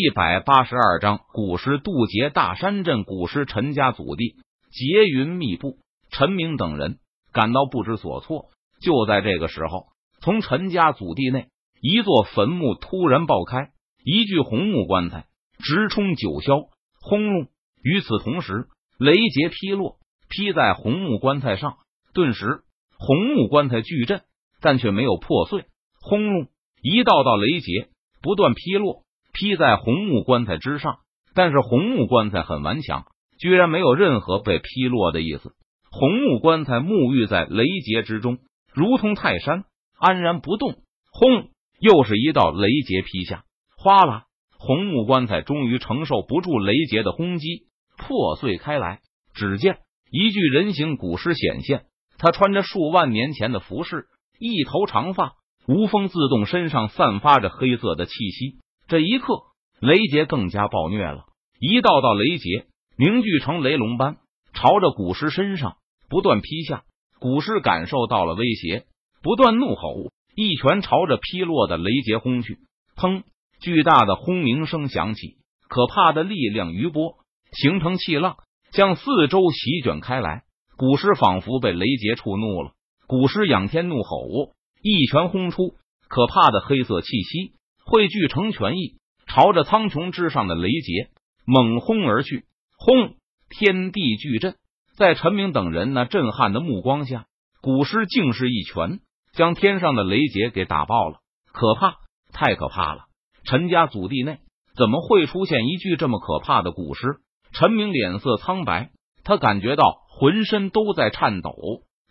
一百八十二章，古尸渡劫大山镇，古尸陈家祖地劫云密布，陈明等人感到不知所措。就在这个时候，从陈家祖地内一座坟墓突然爆开，一具红木棺材直冲九霄，轰隆！与此同时，雷劫劈落，劈在红木棺材上，顿时红木棺材巨震，但却没有破碎。轰隆！一道道雷劫不断劈落。劈在红木棺材之上，但是红木棺材很顽强，居然没有任何被劈落的意思。红木棺材沐浴在雷劫之中，如同泰山，安然不动。轰！又是一道雷劫劈下，哗啦！红木棺材终于承受不住雷劫的轰击，破碎开来。只见一具人形古尸显现，他穿着数万年前的服饰，一头长发，无风自动，身上散发着黑色的气息。这一刻，雷劫更加暴虐了，一道道雷劫凝聚成雷龙般，朝着古尸身上不断劈下。古尸感受到了威胁，不断怒吼，一拳朝着劈落的雷劫轰去。砰！巨大的轰鸣声响起，可怕的力量余波形成气浪，向四周席卷开来。古尸仿佛被雷劫触怒了，古尸仰天怒吼，一拳轰出，可怕的黑色气息。汇聚成拳意，朝着苍穹之上的雷劫猛轰而去。轰！天地巨震，在陈明等人那震撼的目光下，古尸竟是一拳将天上的雷劫给打爆了。可怕，太可怕了！陈家祖地内怎么会出现一具这么可怕的古尸？陈明脸色苍白，他感觉到浑身都在颤抖，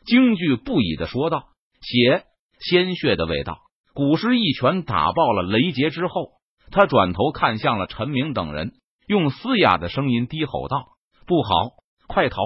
惊惧不已的说道：“血，鲜血的味道。”古尸一拳打爆了雷劫之后，他转头看向了陈明等人，用嘶哑的声音低吼道：“不好，快逃！”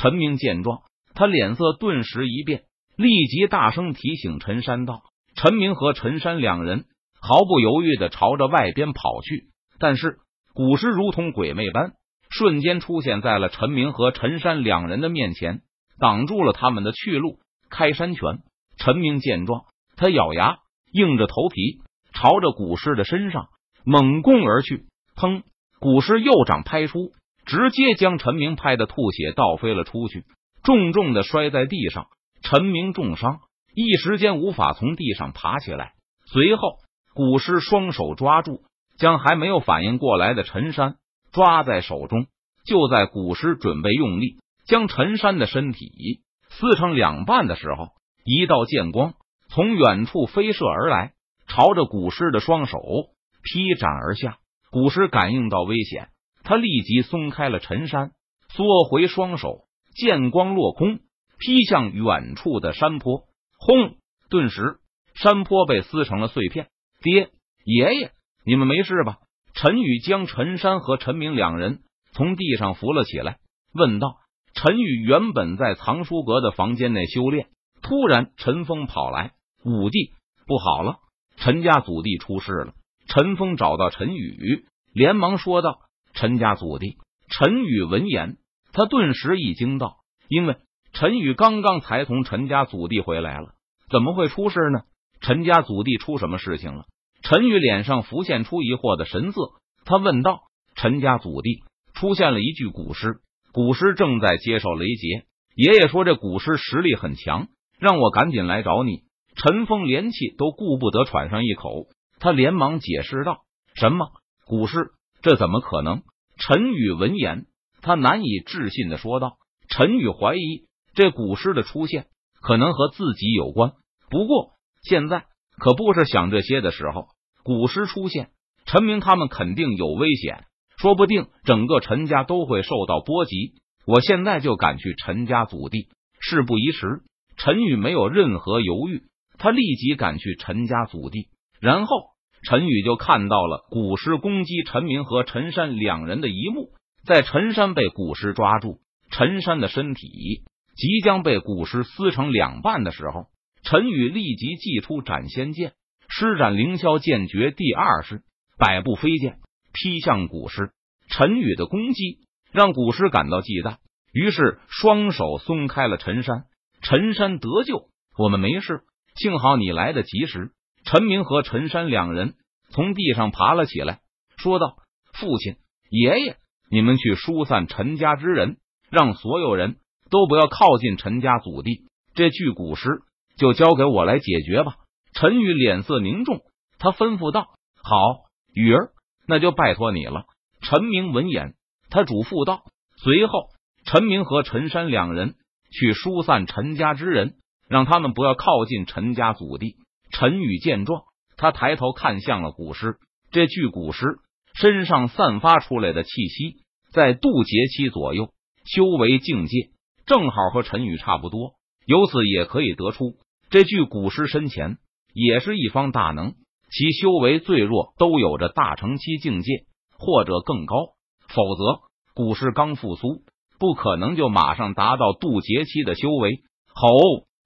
陈明见状，他脸色顿时一变，立即大声提醒陈山道：“陈明和陈山两人毫不犹豫的朝着外边跑去。”但是古尸如同鬼魅般，瞬间出现在了陈明和陈山两人的面前，挡住了他们的去路。开山拳！陈明见状，他咬牙。硬着头皮朝着古尸的身上猛攻而去，砰！古尸右掌拍出，直接将陈明拍的吐血倒飞了出去，重重的摔在地上。陈明重伤，一时间无法从地上爬起来。随后，古尸双手抓住，将还没有反应过来的陈山抓在手中。就在古尸准备用力将陈山的身体撕成两半的时候，一道剑光。从远处飞射而来，朝着古尸的双手劈斩而下。古尸感应到危险，他立即松开了陈山，缩回双手。剑光落空，劈向远处的山坡。轰！顿时，山坡被撕成了碎片。爹，爷爷，你们没事吧？陈宇将陈山和陈明两人从地上扶了起来，问道：“陈宇原本在藏书阁的房间内修炼，突然陈峰跑来。”武帝不好了，陈家祖地出事了。陈峰找到陈宇，连忙说道：“陈家祖地。”陈宇闻言，他顿时一惊道：“因为陈宇刚刚才从陈家祖地回来了，怎么会出事呢？陈家祖地出什么事情了？”陈宇脸上浮现出疑惑的神色，他问道：“陈家祖地出现了一具古尸，古尸正在接受雷劫。爷爷说这古尸实力很强，让我赶紧来找你。”陈峰连气都顾不得喘上一口，他连忙解释道：“什么古诗？这怎么可能？”陈宇闻言，他难以置信的说道：“陈宇怀疑这古诗的出现可能和自己有关，不过现在可不是想这些的时候。古诗出现，陈明他们肯定有危险，说不定整个陈家都会受到波及。我现在就赶去陈家祖地，事不宜迟。”陈宇没有任何犹豫。他立即赶去陈家祖地，然后陈宇就看到了古尸攻击陈明和陈山两人的一幕。在陈山被古尸抓住，陈山的身体即将被古尸撕成两半的时候，陈宇立即祭出斩仙剑，施展凌霄剑诀第二式百步飞剑，劈向古尸。陈宇的攻击让古尸感到忌惮，于是双手松开了陈山。陈山得救，我们没事。幸好你来得及时，陈明和陈山两人从地上爬了起来，说道：“父亲、爷爷，你们去疏散陈家之人，让所有人都不要靠近陈家祖地。这具古尸就交给我来解决吧。”陈宇脸色凝重，他吩咐道：“好，雨儿，那就拜托你了。”陈明闻言，他嘱咐道。随后，陈明和陈山两人去疏散陈家之人，让他们不要靠近陈家祖地。陈宇见状，他抬头看向了古尸。这具古尸身上散发出来的气息，在渡劫期左右，修为境界正好和陈宇差不多。由此也可以得出，这具古尸身前也是一方大能，其修为最弱都有着大成期境界或者更高，否则古尸刚复苏，不可能就马上达到渡劫期的修为。吼！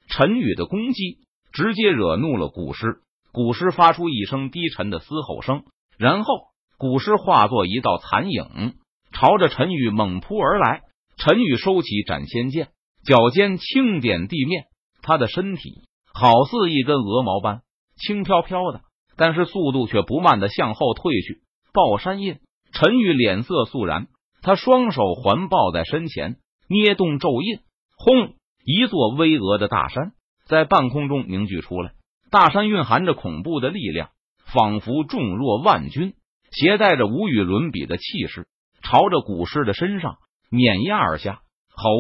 陈宇的攻击直接惹怒了古尸，古尸发出一声低沉的嘶吼声。然后，古尸化作一道残影，朝着陈宇猛扑而来。陈宇收起斩仙剑，脚尖轻点地面，他的身体好似一根鹅毛般轻飘飘的，但是速度却不慢的向后退去。抱山印，陈宇脸色肃然，他双手环抱在身前，捏动咒印，轰！一座巍峨的大山在半空中凝聚出来，大山蕴含着恐怖的力量。仿佛重若万钧，携带着无与伦比的气势，朝着古尸的身上碾压而下。吼！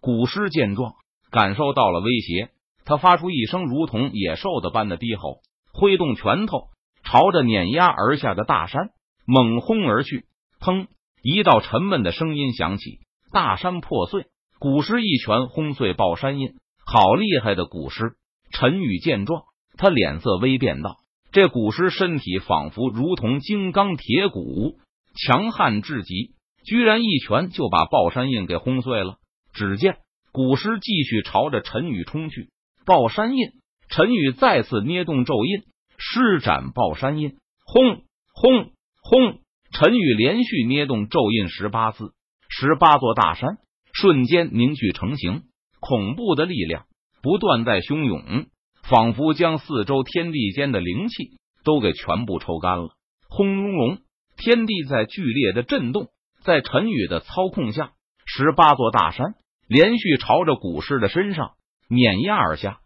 古尸见状，感受到了威胁，他发出一声如同野兽的般的低吼，挥动拳头，朝着碾压而下的大山猛轰而去。砰！一道沉闷的声音响起，大山破碎，古尸一拳轰碎爆山印。好厉害的古尸！陈宇见状，他脸色微变道。这古尸身体仿佛如同金刚铁骨，强悍至极，居然一拳就把抱山印给轰碎了。只见古尸继续朝着陈宇冲去，抱山印，陈宇再次捏动咒印，施展抱山印，轰轰轰！陈宇连续捏动咒印十八次，十八座大山瞬间凝聚成型，恐怖的力量不断在汹涌。仿佛将四周天地间的灵气都给全部抽干了。轰隆隆，天地在剧烈的震动。在陈宇的操控下，十八座大山连续朝着古尸的身上碾压而下。